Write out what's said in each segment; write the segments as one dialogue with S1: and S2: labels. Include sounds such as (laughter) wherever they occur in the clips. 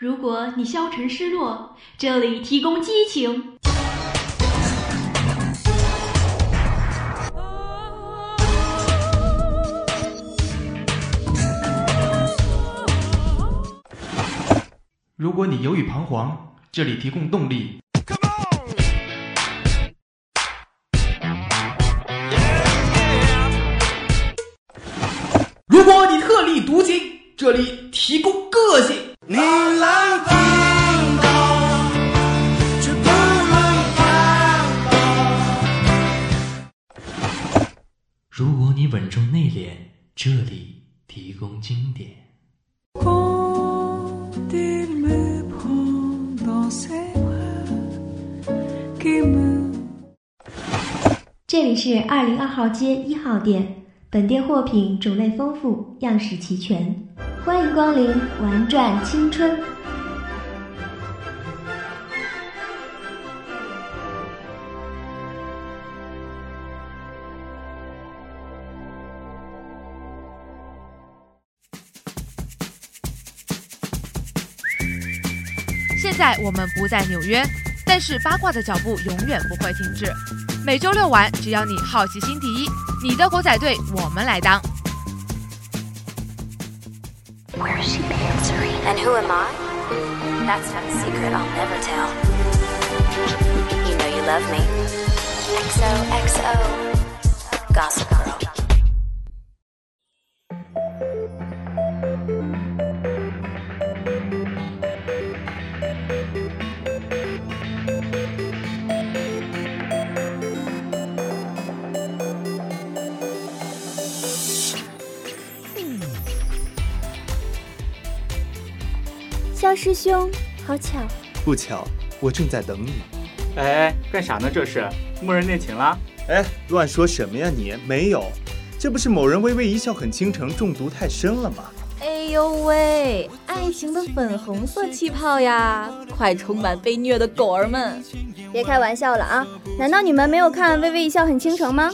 S1: 如果你消沉失落，这里提供激情。
S2: 如果你犹豫彷徨，这里提供动力。如果你特立独行，这里提供个性。这里提供经典。
S3: 这里是二零二号街一号店。本店货品种类丰富，样式齐全，欢迎光临玩转青春。
S4: 现在我们不在纽约，但是八卦的脚步永远不会停止。每周六晚，只要你好奇心第一。你的狗仔队，我们来当。
S5: 肖师兄，好巧，
S6: 不巧，我正在等你。
S7: 哎，干啥呢？这是默认恋情啦？
S6: 哎，乱说什么呀你？没有，这不是某人微微一笑很倾城中毒太深了吗？
S5: 哎呦喂，爱情的粉红色气泡呀！快充满被虐的狗儿们，
S8: 别开玩笑了啊！难道你们没有看《微微一笑很倾城》吗？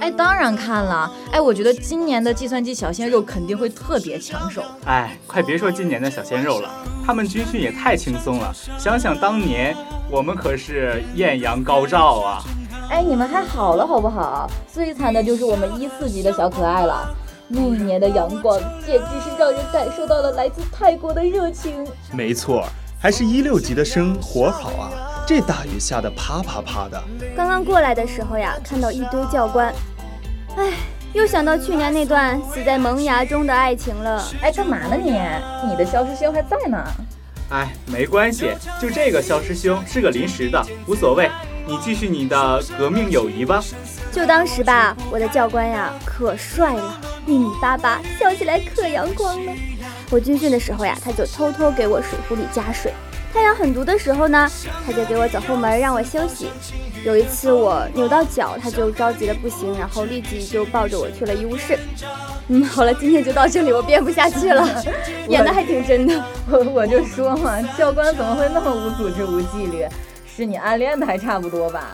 S5: 哎，当然看了。哎，我觉得今年的计算机小鲜肉肯定会特别抢手。
S7: 哎，快别说今年的小鲜肉了，他们军训也太轻松了。想想当年，我们可是艳阳高照啊！
S5: 哎，你们还好了好不好？最惨的就是我们一四级的小可爱了。那一年的阳光，简直是让人感受到了来自泰国的热情。
S6: 没错，还是一六级的生活好啊！这大雨下的啪啪啪的。
S8: 刚刚过来的时候呀，看到一堆教官。哎，又想到去年那段死在萌芽中的爱情了。
S5: 哎，干嘛呢你？你的肖师兄还在呢。
S7: 哎，没关系，就这个肖师兄是个临时的，无所谓。你继续你的革命友谊吧。
S8: 就当时吧，我的教官呀可帅了，一米八八，笑起来可阳光了。我军训的时候呀，他就偷偷给我水壶里加水。太阳很毒的时候呢，他就给我走后门让我休息。有一次我扭到脚，他就着急的不行，然后立即就抱着我去了医务室。嗯，好了，今天就到这里，我编不下去了，(laughs) (laughs) 演的还挺真的。
S5: 我 (laughs) 我就说嘛，教官怎么会那么无组织无纪律？是你暗恋的还差不多吧？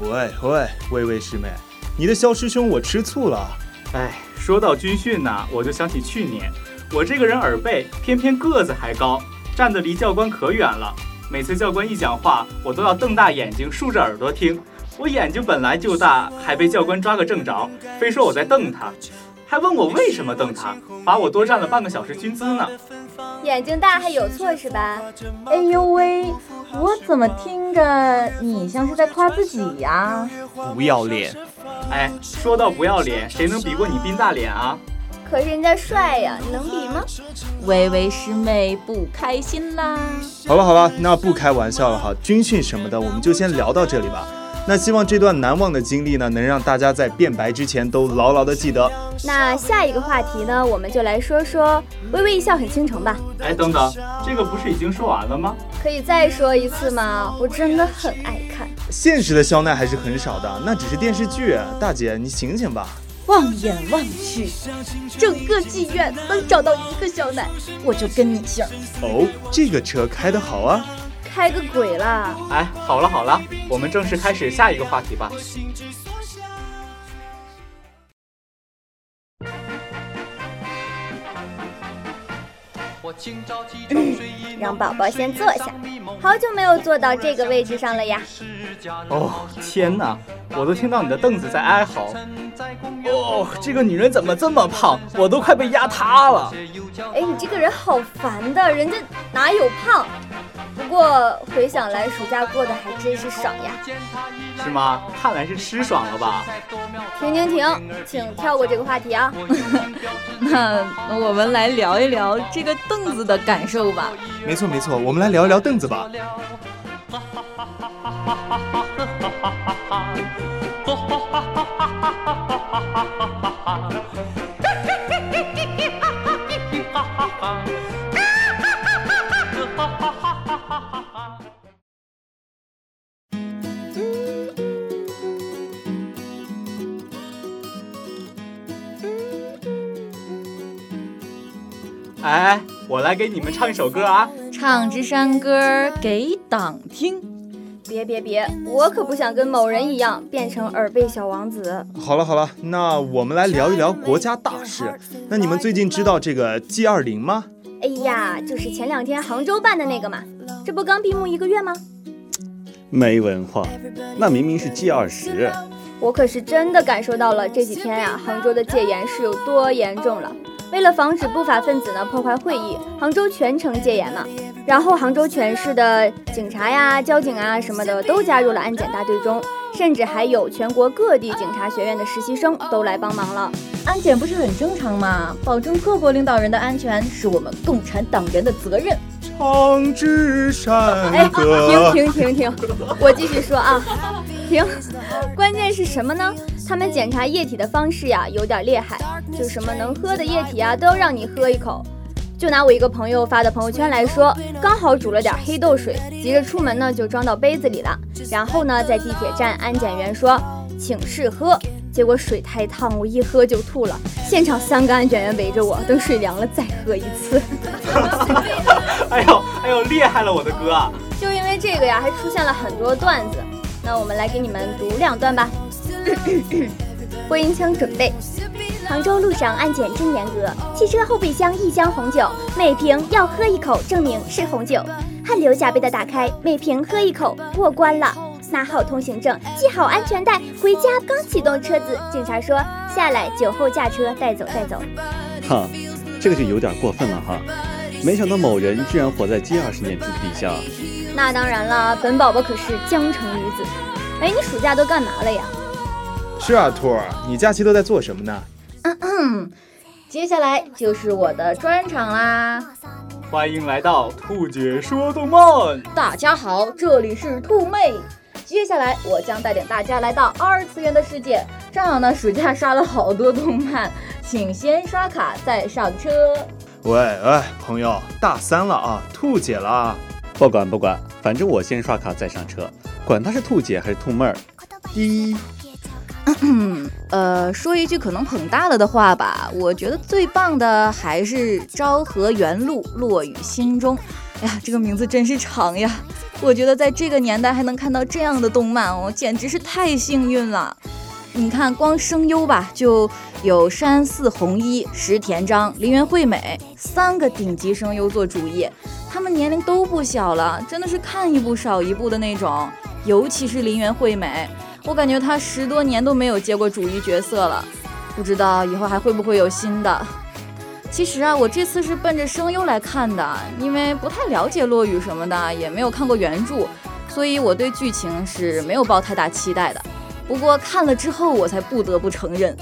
S6: 喂喂，微微师妹，你的肖师兄我吃醋了。
S7: 哎，说到军训呢，我就想起去年，我这个人耳背，偏偏个子还高。站得离教官可远了，每次教官一讲话，我都要瞪大眼睛，竖着耳朵听。我眼睛本来就大，还被教官抓个正着，非说我在瞪他，还问我为什么瞪他，罚我多站了半个小时军姿呢。
S8: 眼睛大还有错是吧？
S5: 哎呦喂，我怎么听着你像是在夸自己呀？
S6: 不要脸！
S7: 哎，说到不要脸，谁能比过你冰大脸啊？
S8: 可是人家帅呀，能比吗？
S5: 微微师妹不开心啦。
S6: 好了好了，那不开玩笑了哈，军训什么的我们就先聊到这里吧。那希望这段难忘的经历呢，能让大家在变白之前都牢牢的记得。
S8: 那下一个话题呢，我们就来说说微微一笑很倾城吧。
S7: 哎，等等，这个不是已经说完了吗？
S8: 可以再说一次吗？我真的很爱看。
S6: 现实的肖奈还是很少的，那只是电视剧。大姐，你醒醒吧。
S5: 望眼望去，整个妓院能找到一个小奶，我就跟你姓。
S6: 哦，这个车开得好啊！
S8: 开个鬼啦！
S7: 哎，好了好了，我们正式开始下一个话题吧。
S8: 让宝宝先坐下，好久没有坐到这个位置上了呀。
S7: 哦，天哪，我都听到你的凳子在哀嚎。哦，这个女人怎么这么胖，我都快被压塌了。
S8: 哎，你这个人好烦的，人家哪有胖？不过回想来，暑假过得还真是爽呀。
S7: 是吗？看来是吃爽了吧？
S8: 停停停，请跳过这个话题啊。(laughs)
S5: 那我们来聊一聊这个凳子的感受吧。
S6: 没错没错，我们来聊一聊凳子吧。
S7: 来给你们唱一首歌啊！
S5: 唱支山歌给党听。
S8: 别别别，我可不想跟某人一样变成耳背小王子。
S6: 好了好了，那我们来聊一聊国家大事。那你们最近知道这个 G 二零吗？
S8: 哎呀，就是前两天杭州办的那个嘛，这不刚闭幕一个月吗？
S9: 没文化，那明明是 G 二十。
S8: 我可是真的感受到了这几天呀，杭州的戒严是有多严重了。为了防止不法分子呢破坏会议，杭州全城戒严嘛。然后杭州全市的警察呀、交警啊什么的都加入了安检大队中，甚至还有全国各地警察学院的实习生都来帮忙了。
S5: 安检不是很正常吗？保证各国领导人的安全是我们共产党员的责任。
S6: 长治山歌。
S8: 哎，停停停停，我继续说啊，停。关键是什么呢？他们检查液体的方式呀，有点厉害，就什么能喝的液体啊，都要让你喝一口。就拿我一个朋友发的朋友圈来说，刚好煮了点黑豆水，急着出门呢，就装到杯子里了。然后呢，在地铁站，安检员说请试喝，结果水太烫，我一喝就吐了。现场三个安检员围着我，等水凉了再喝一次。(laughs)
S7: 哎呦哎呦，厉害了我的哥！
S8: 就因为这个呀，还出现了很多段子。那我们来给你们读两段吧。(coughs) 播音腔准备。杭州路上安检真严格，汽车后备箱一箱红酒，每瓶要喝一口，证明是红酒。汗流浃背的打开，每瓶喝一口，过关了。拿好通行证，系好安全带，回家刚启动车子，警察说下来，酒后驾车，带走带走。
S9: 哈，这个就有点过分了哈。没想到某人居然活在 G 二十年之底下。
S8: 那当然了，本宝宝可是江城女子。哎，你暑假都干嘛了呀？
S6: 是啊，兔儿，你假期都在做什么呢？
S5: 接下来就是我的专场啦！
S7: 欢迎来到兔姐说动漫。
S5: 大家好，这里是兔妹。接下来我将带领大家来到二次元的世界。正好呢，暑假刷了好多动漫，请先刷卡再上车。
S6: 喂喂，朋友，大三了啊，兔姐了。
S9: 不管不管，反正我先刷卡再上车，管他是兔姐还是兔妹儿。
S6: 一。(coughs)
S5: 呃，说一句可能捧大了的话吧，我觉得最棒的还是《昭和元禄落雨心中》。哎呀，这个名字真是长呀！我觉得在这个年代还能看到这样的动漫哦，简直是太幸运了。你看，光声优吧，就有山寺弘一、石田章、林原惠美三个顶级声优做主演，他们年龄都不小了，真的是看一部少一部的那种。尤其是林原惠美。我感觉他十多年都没有接过主一角色了，不知道以后还会不会有新的。其实啊，我这次是奔着声优来看的，因为不太了解落雨什么的，也没有看过原著，所以我对剧情是没有抱太大期待的。不过看了之后，我才不得不承认，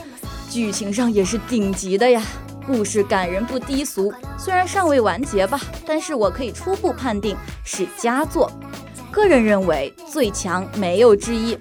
S5: 剧情上也是顶级的呀，故事感人不低俗。虽然尚未完结吧，但是我可以初步判定是佳作，个人认为最强没有之一。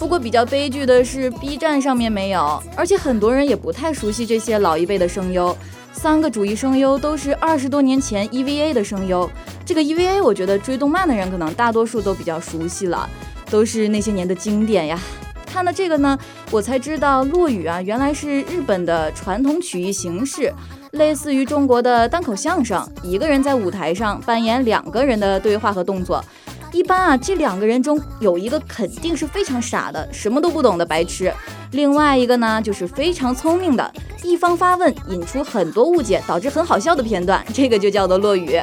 S5: 不过比较悲剧的是，B 站上面没有，而且很多人也不太熟悉这些老一辈的声优。三个主义声优都是二十多年前 EVA 的声优。这个 EVA，我觉得追动漫的人可能大多数都比较熟悉了，都是那些年的经典呀。看了这个呢，我才知道落雨啊，原来是日本的传统曲艺形式，类似于中国的单口相声，一个人在舞台上扮演两个人的对话和动作。一般啊，这两个人中有一个肯定是非常傻的，什么都不懂的白痴；另外一个呢，就是非常聪明的，一方发问引出很多误解，导致很好笑的片段，这个就叫做落雨。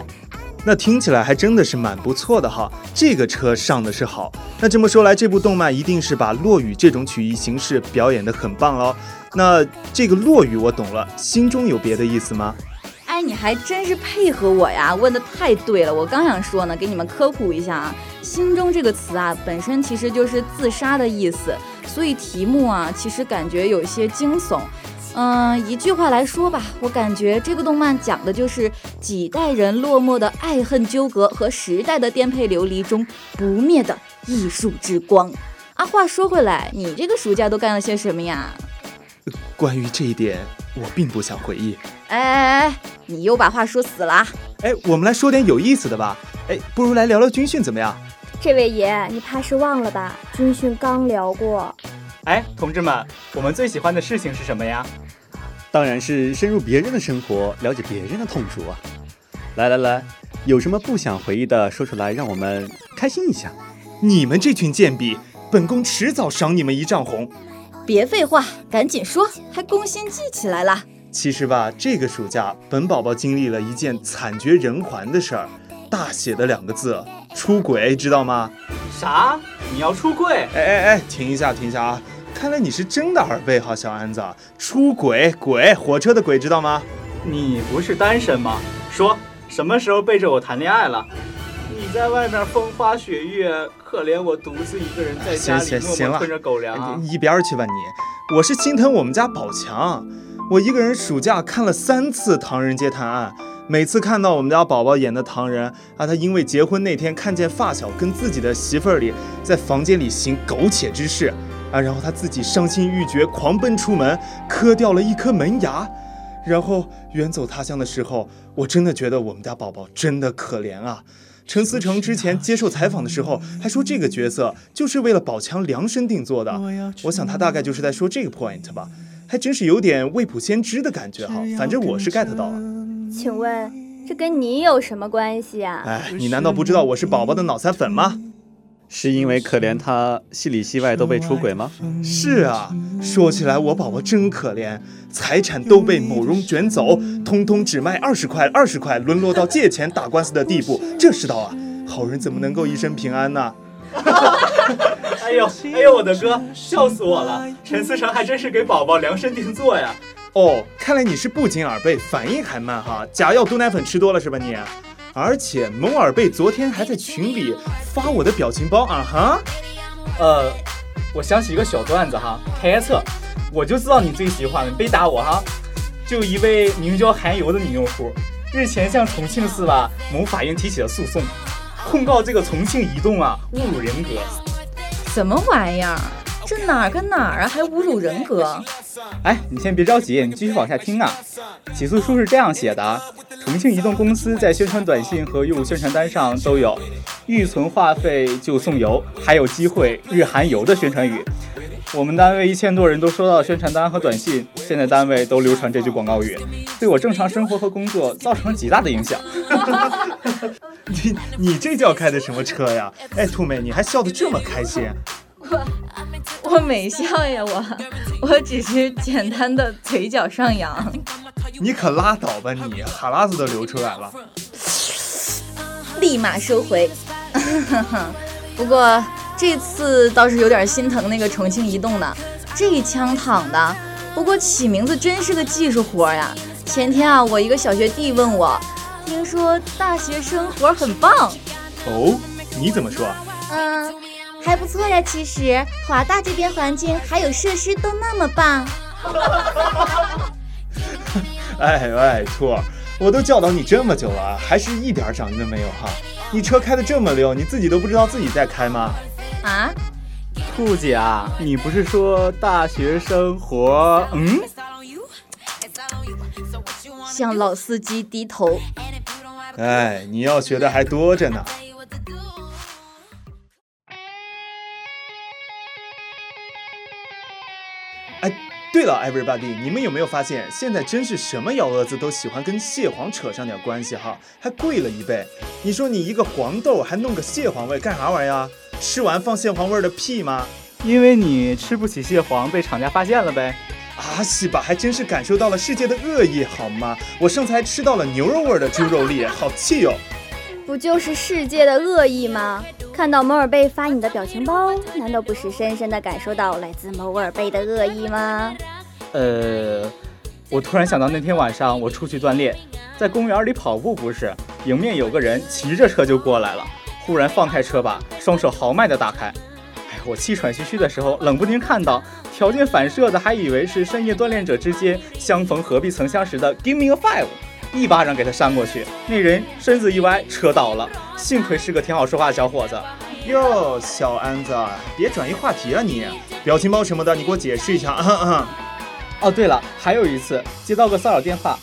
S6: 那听起来还真的是蛮不错的哈，这个车上的是好。那这么说来，这部动漫一定是把落雨这种曲艺形式表演得很棒喽。那这个落雨我懂了，心中有别的意思吗？
S5: 哎，你还真是配合我呀，问的太对了。我刚想说呢，给你们科普一下啊，心中这个词啊，本身其实就是自杀的意思，所以题目啊，其实感觉有些惊悚。嗯，一句话来说吧，我感觉这个动漫讲的就是几代人落寞的爱恨纠葛和时代的颠沛流离中不灭的艺术之光。啊，话说回来，你这个暑假都干了些什么呀？
S6: 关于这一点，我并不想回忆。
S5: 哎哎哎，你又把话说死了。
S6: 哎，我们来说点有意思的吧。哎，不如来聊聊军训怎么样？
S8: 这位爷，你怕是忘了吧？军训刚聊过。
S7: 哎，同志们，我们最喜欢的事情是什么呀？
S9: 当然是深入别人的生活，了解别人的痛楚啊！来来来，有什么不想回忆的，说出来，让我们开心一下。
S6: 你们这群贱婢，本宫迟早赏你们一丈红！
S5: 别废话，赶紧说，还攻心计起来了。
S6: 其实吧，这个暑假，本宝宝经历了一件惨绝人寰的事儿，大写的两个字：出轨，知道吗？
S7: 啥？你要出柜？
S6: 哎哎哎，停一下，停一下啊！看来你是真的耳背哈，小安子，出轨轨火车的轨知道吗？
S7: 你不是单身吗？说什么时候背着我谈恋爱了？你在外面风花雪月，可怜我独自一个人在家里默默吞着狗粮。
S6: 一边去吧你！我是心疼我们家宝强，我一个人暑假看了三次《唐人街探案》，每次看到我们家宝宝演的唐人啊，他因为结婚那天看见发小跟自己的媳妇儿里在房间里行苟且之事。啊！然后他自己伤心欲绝，狂奔出门，磕掉了一颗门牙，然后远走他乡的时候，我真的觉得我们家宝宝真的可怜啊！陈思诚之前接受采访的时候还说，这个角色就是为了宝强量身定做的。我想他大概就是在说这个 point 吧，还真是有点未卜先知的感觉哈。反正我是 get 到了。
S8: 请问这跟你有什么关系啊？
S6: 哎，你难道不知道我是宝宝的脑残粉吗？
S9: 是因为可怜他戏里戏外都被出轨吗？
S6: 是啊，说起来我宝宝真可怜，财产都被某荣卷走，通通只卖二十块，二十块沦落到借钱打官司的地步，这世道啊，好人怎么能够一生平安呢？(laughs)
S7: 哎呦哎呦，我的哥，笑死我了！陈思成还真是给宝宝量身定做呀。
S6: 哦，看来你是不仅耳背，反应还慢哈，假药毒奶粉吃多了是吧你？而且蒙尔贝昨天还在群里发我的表情包啊哈，
S7: 呃，我想起一个小段子哈，猜测，我就知道你最喜欢的，别打我哈。就一位名叫韩游的女用户，日前向重庆市吧某法院提起了诉讼，控告这个重庆移动啊侮辱人格。
S5: 什么玩意儿？这哪儿跟哪儿啊？还侮辱人格？
S7: 哎，你先别着急，你继续往下听啊。起诉书是这样写的。重庆移动公司在宣传短信和业务宣传单上都有“预存话费就送油，还有机会日韩游”的宣传语。我们单位一千多人都收到宣传单和短信，现在单位都流传这句广告语，对我正常生活和工作造成了极大的影响。(laughs)
S6: 你你这叫开的什么车呀？哎，兔妹，你还笑得这么开心？
S5: 我我没笑呀，我我只是简单的嘴角上扬。
S6: 你可拉倒吧你，哈喇子都流出来了，
S5: 立马收回。(laughs) 不过这次倒是有点心疼那个重庆移动的，这一枪躺的。不过起名字真是个技术活呀。前天啊，我一个小学弟问我，听说大学生活很棒。
S6: 哦，你怎么说？
S3: 嗯，还不错呀。其实华大这边环境还有设施都那么棒。
S6: 哎 (laughs) 哎，兔儿，我都教导你这么久了，还是一点长进都没有哈！你车开的这么溜，你自己都不知道自己在开吗？
S5: 啊，
S7: 兔姐啊，你不是说大学生活？嗯，
S5: 向老司机低头。
S6: 哎，你要学的还多着呢。对了，everybody，你们有没有发现，现在真是什么幺蛾子都喜欢跟蟹黄扯上点关系哈，还贵了一倍。你说你一个黄豆还弄个蟹黄味，干啥玩意儿？吃完放蟹黄味的屁吗？
S7: 因为你吃不起蟹黄，被厂家发现了呗。
S6: 啊，西吧，还真是感受到了世界的恶意，好吗？我上次还吃到了牛肉味的猪肉粒，好气哟！
S8: 不就是世界的恶意吗？看到摩尔贝发你的表情包，难道不是深深的感受到来自摩尔贝的恶意吗？
S7: 呃，我突然想到那天晚上我出去锻炼，在公园里跑步，不是，迎面有个人骑着车就过来了，忽然放开车把，双手豪迈的打开。哎，我气喘吁吁的时候，冷不丁看到，条件反射的还以为是深夜锻炼者之间相逢何必曾相识的 Give me a five。一巴掌给他扇过去，那人身子一歪，车倒了。幸亏是个挺好说话的小伙子。
S6: 哟，小安子，别转移话题啊你！表情包什么的，你给我解释一下。
S7: 哦，对了，还有一次接到个骚扰电话。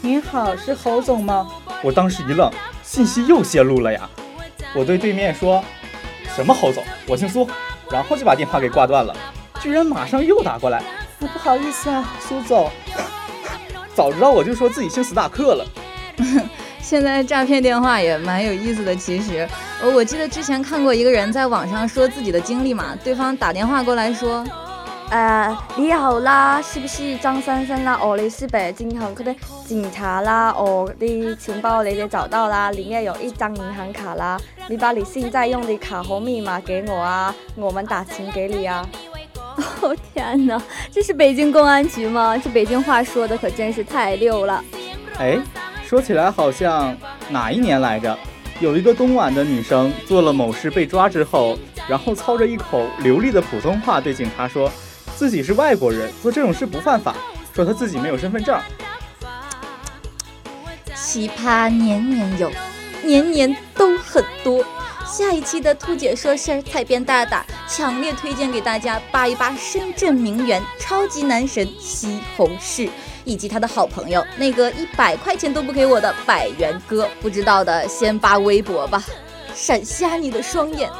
S7: 您好，是侯总吗？我当时一愣，信息又泄露了呀。我对对面说：“什么侯总？我姓苏。”然后就把电话给挂断了。居然马上又打过来。不好意思啊，苏总。(laughs) 早知道我就说自己姓斯塔克了。(laughs)
S5: 现在诈骗电话也蛮有意思的，其实，呃，我记得之前看过一个人在网上说自己的经历嘛，对方打电话过来说，
S8: 呃，你好啦，是不是张先生啦？哦，你是北京航空的警察啦？我的钱包你也找到啦，里面有一张银行卡啦，你把你现在用的卡和密码给我啊，我们打钱给你啊。(laughs) 哦天哪，这是北京公安局吗？这北京话说的可真是太溜了。
S7: 哎，说起来好像哪一年来着？有一个东莞的女生做了某事被抓之后，然后操着一口流利的普通话对警察说，自己是外国人，做这种事不犯法，说她自己没有身份证。
S5: 奇葩年年有，年年都很多。下一期的兔姐说事儿，采编大大强烈推荐给大家扒一扒深圳名媛超级男神西红柿，以及他的好朋友那个一百块钱都不给我的百元哥。不知道的先发微博吧，闪瞎你的双眼。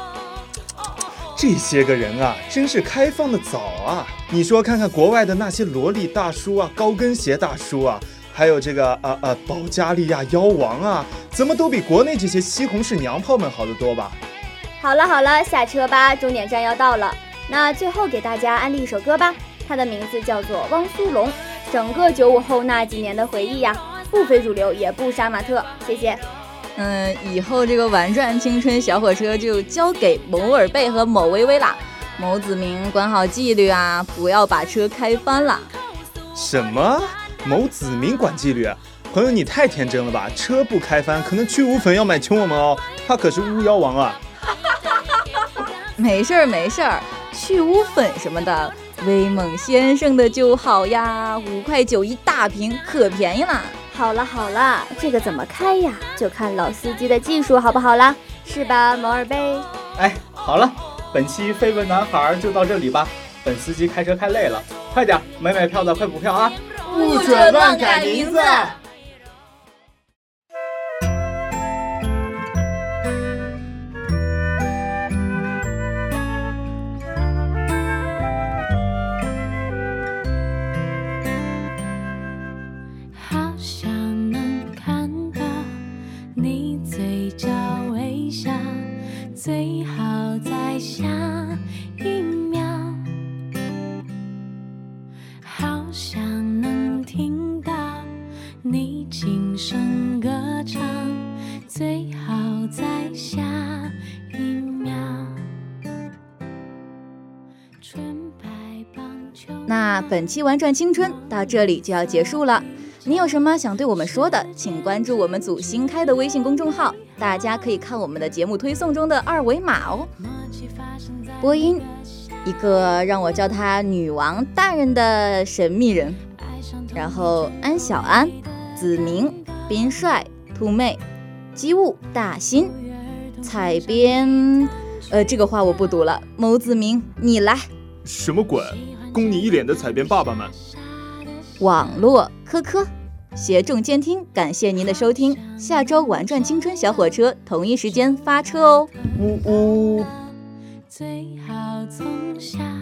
S6: 这些个人啊，真是开放的早啊！你说看看国外的那些萝莉大叔啊，高跟鞋大叔啊。还有这个呃呃保加利亚妖王啊，怎么都比国内这些西红柿娘炮们好得多吧？
S8: 好了好了，下车吧，终点站要到了。那最后给大家安利一首歌吧，它的名字叫做《汪苏泷》，整个九五后那几年的回忆呀，不非主流也不杀马特。谢谢。
S5: 嗯，以后这个玩转青春小火车就交给某尔贝和某微微啦。某子明管好纪律啊，不要把车开翻了。
S6: 什么？某子明管纪律，朋友你太天真了吧？车不开翻，可能去污粉要买穷我们哦。他可是巫妖王啊！(laughs)
S5: 没事儿没事儿，去污粉什么的，威猛先生的就好呀，五块九一大瓶，可便宜了。
S8: 好了好了，这个怎么开呀？就看老司机的技术好不好啦？是吧，摩尔贝？
S7: 哎，好了，本期绯闻男孩就到这里吧。本司机开车开累了，快点，没买票的快补票啊！
S2: 不准乱改名字。
S10: 想能听到你轻声歌唱，最好在下一秒。
S5: 那本期玩转青春到这里就要结束了。你有什么想对我们说的，请关注我们组新开的微信公众号，大家可以看我们的节目推送中的二维码哦。播音，一个让我叫她女王大人的神秘人，然后安小安、子明、边帅、兔妹、机务、大新、采编，呃，这个话我不读了。某子明，你来。
S6: 什么鬼？供你一脸的采编爸爸们。
S5: 网络科科，协众监听，感谢您的收听。下周玩转青春小火车同一时间发车哦。
S6: 呜呜。
S10: 最好从下。